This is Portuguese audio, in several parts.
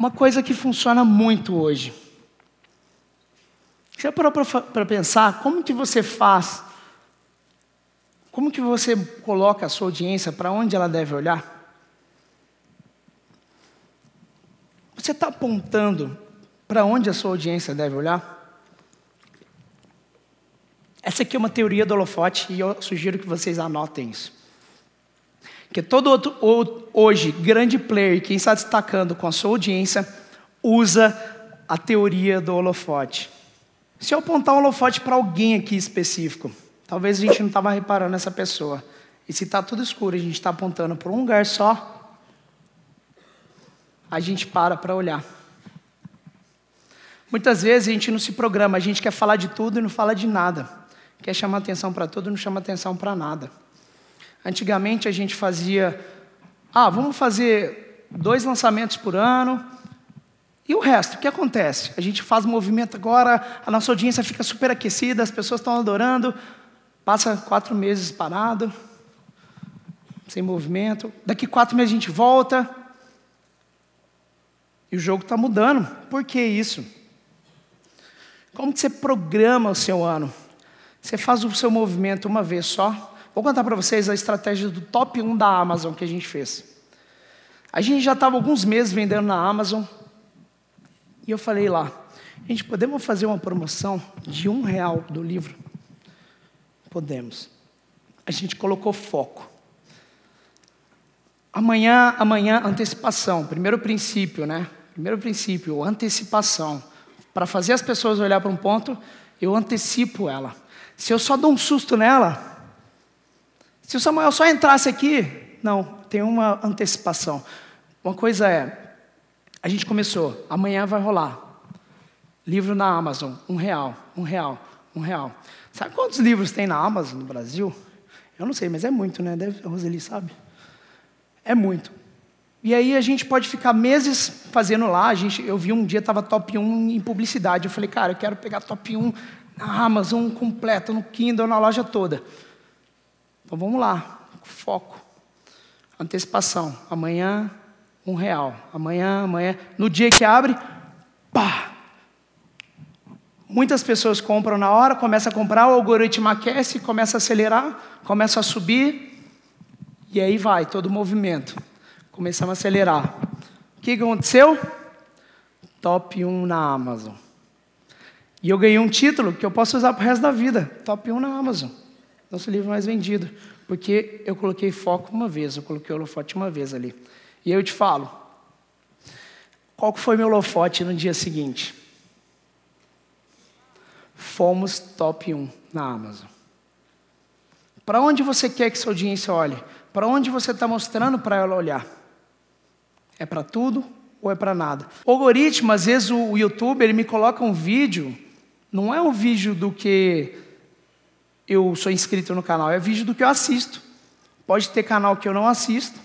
uma coisa que funciona muito hoje. Já parou para pensar como que você faz? Como que você coloca a sua audiência para onde ela deve olhar? Você está apontando para onde a sua audiência deve olhar? Essa aqui é uma teoria do holofote e eu sugiro que vocês anotem isso. Que todo outro, hoje grande player, quem está destacando com a sua audiência, usa a teoria do holofote. Se eu apontar um holofote para alguém aqui específico, talvez a gente não estava reparando essa pessoa. E se está tudo escuro, a gente está apontando para um lugar só, a gente para para olhar. Muitas vezes a gente não se programa, a gente quer falar de tudo e não fala de nada. Quer chamar atenção para tudo e não chama atenção para nada. Antigamente a gente fazia, ah, vamos fazer dois lançamentos por ano. E o resto, o que acontece? A gente faz movimento agora, a nossa audiência fica super aquecida, as pessoas estão adorando, passa quatro meses parado, sem movimento. Daqui quatro meses a gente volta. E o jogo está mudando. Por que isso? Como que você programa o seu ano? Você faz o seu movimento uma vez só, Vou contar para vocês a estratégia do top 1 da Amazon que a gente fez. A gente já estava alguns meses vendendo na Amazon. E eu falei lá, gente, podemos fazer uma promoção de um real do livro? Podemos. A gente colocou foco. Amanhã, amanhã, antecipação. Primeiro princípio, né? Primeiro princípio, antecipação. Para fazer as pessoas olhar para um ponto, eu antecipo ela. Se eu só dou um susto nela, se o Samuel só entrasse aqui, não, tem uma antecipação. Uma coisa é, a gente começou, amanhã vai rolar. Livro na Amazon, um real, um real, um real. Sabe quantos livros tem na Amazon no Brasil? Eu não sei, mas é muito, né? Deve, a Roseli sabe. É muito. E aí a gente pode ficar meses fazendo lá. A gente, eu vi um dia estava top 1 em publicidade. Eu falei, cara, eu quero pegar top 1 na Amazon completo, no Kindle, na loja toda. Então vamos lá, foco. Antecipação. Amanhã, um real. Amanhã, amanhã. No dia que abre, pá! Muitas pessoas compram na hora, começa a comprar, o algoritmo aquece, começa a acelerar, começa a subir, e aí vai, todo o movimento. Começamos a acelerar. O que aconteceu? Top 1 na Amazon. E eu ganhei um título que eu posso usar para o resto da vida. Top 1 na Amazon nosso livro mais vendido, porque eu coloquei foco uma vez, eu coloquei o holofote uma vez ali. E eu te falo, qual foi meu holofote no dia seguinte? Fomos top 1 na Amazon. Para onde você quer que sua audiência olhe? Para onde você está mostrando para ela olhar? É para tudo ou é para nada? O algoritmo, às vezes o YouTube, ele me coloca um vídeo, não é um vídeo do que eu sou inscrito no canal, é vídeo do que eu assisto. Pode ter canal que eu não assisto,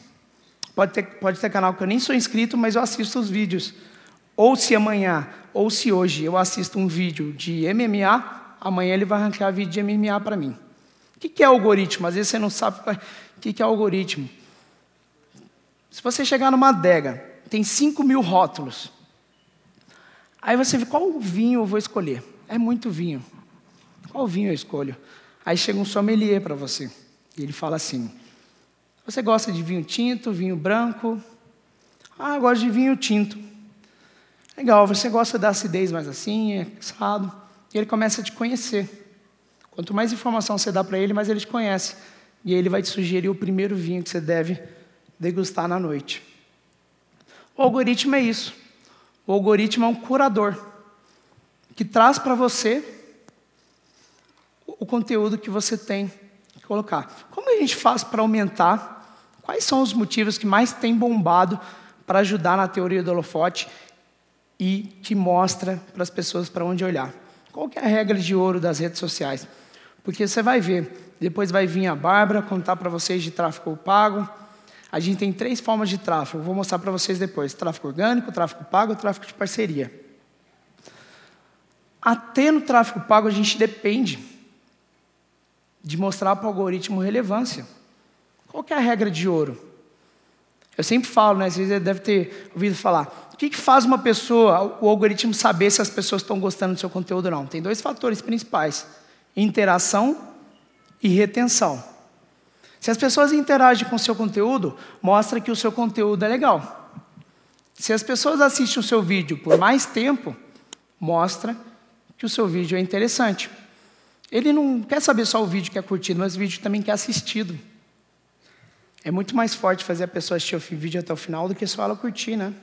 pode ter, pode ter canal que eu nem sou inscrito, mas eu assisto os vídeos. Ou se amanhã, ou se hoje eu assisto um vídeo de MMA, amanhã ele vai arrancar vídeo de MMA para mim. O que é algoritmo? Às vezes você não sabe o que é algoritmo. Se você chegar numa adega, tem 5 mil rótulos. Aí você vê qual vinho eu vou escolher. É muito vinho. Qual vinho eu escolho? Aí chega um sommelier para você. E ele fala assim: Você gosta de vinho tinto, vinho branco? Ah, eu gosto de vinho tinto. Legal, você gosta da acidez mais assim, é assado. E ele começa a te conhecer. Quanto mais informação você dá para ele, mais ele te conhece. E ele vai te sugerir o primeiro vinho que você deve degustar na noite. O algoritmo é isso. O algoritmo é um curador que traz para você o conteúdo que você tem que colocar. Como a gente faz para aumentar? Quais são os motivos que mais tem bombado para ajudar na teoria do holofote e que mostra para as pessoas para onde olhar? Qual é a regra de ouro das redes sociais? Porque você vai ver, depois vai vir a Bárbara contar para vocês de tráfego pago. A gente tem três formas de tráfego, vou mostrar para vocês depois: tráfego orgânico, tráfego pago tráfego de parceria. Até no tráfego pago a gente depende de mostrar para o algoritmo relevância. Qual é a regra de ouro? Eu sempre falo, né? Vocês devem ter ouvido falar. O que, que faz uma pessoa, o algoritmo, saber se as pessoas estão gostando do seu conteúdo ou não? Tem dois fatores principais: interação e retenção. Se as pessoas interagem com o seu conteúdo, mostra que o seu conteúdo é legal. Se as pessoas assistem o seu vídeo por mais tempo, mostra que o seu vídeo é interessante. Ele não quer saber só o vídeo que é curtido, mas o vídeo também quer assistido. É muito mais forte fazer a pessoa assistir o vídeo até o final do que só ela curtir, né?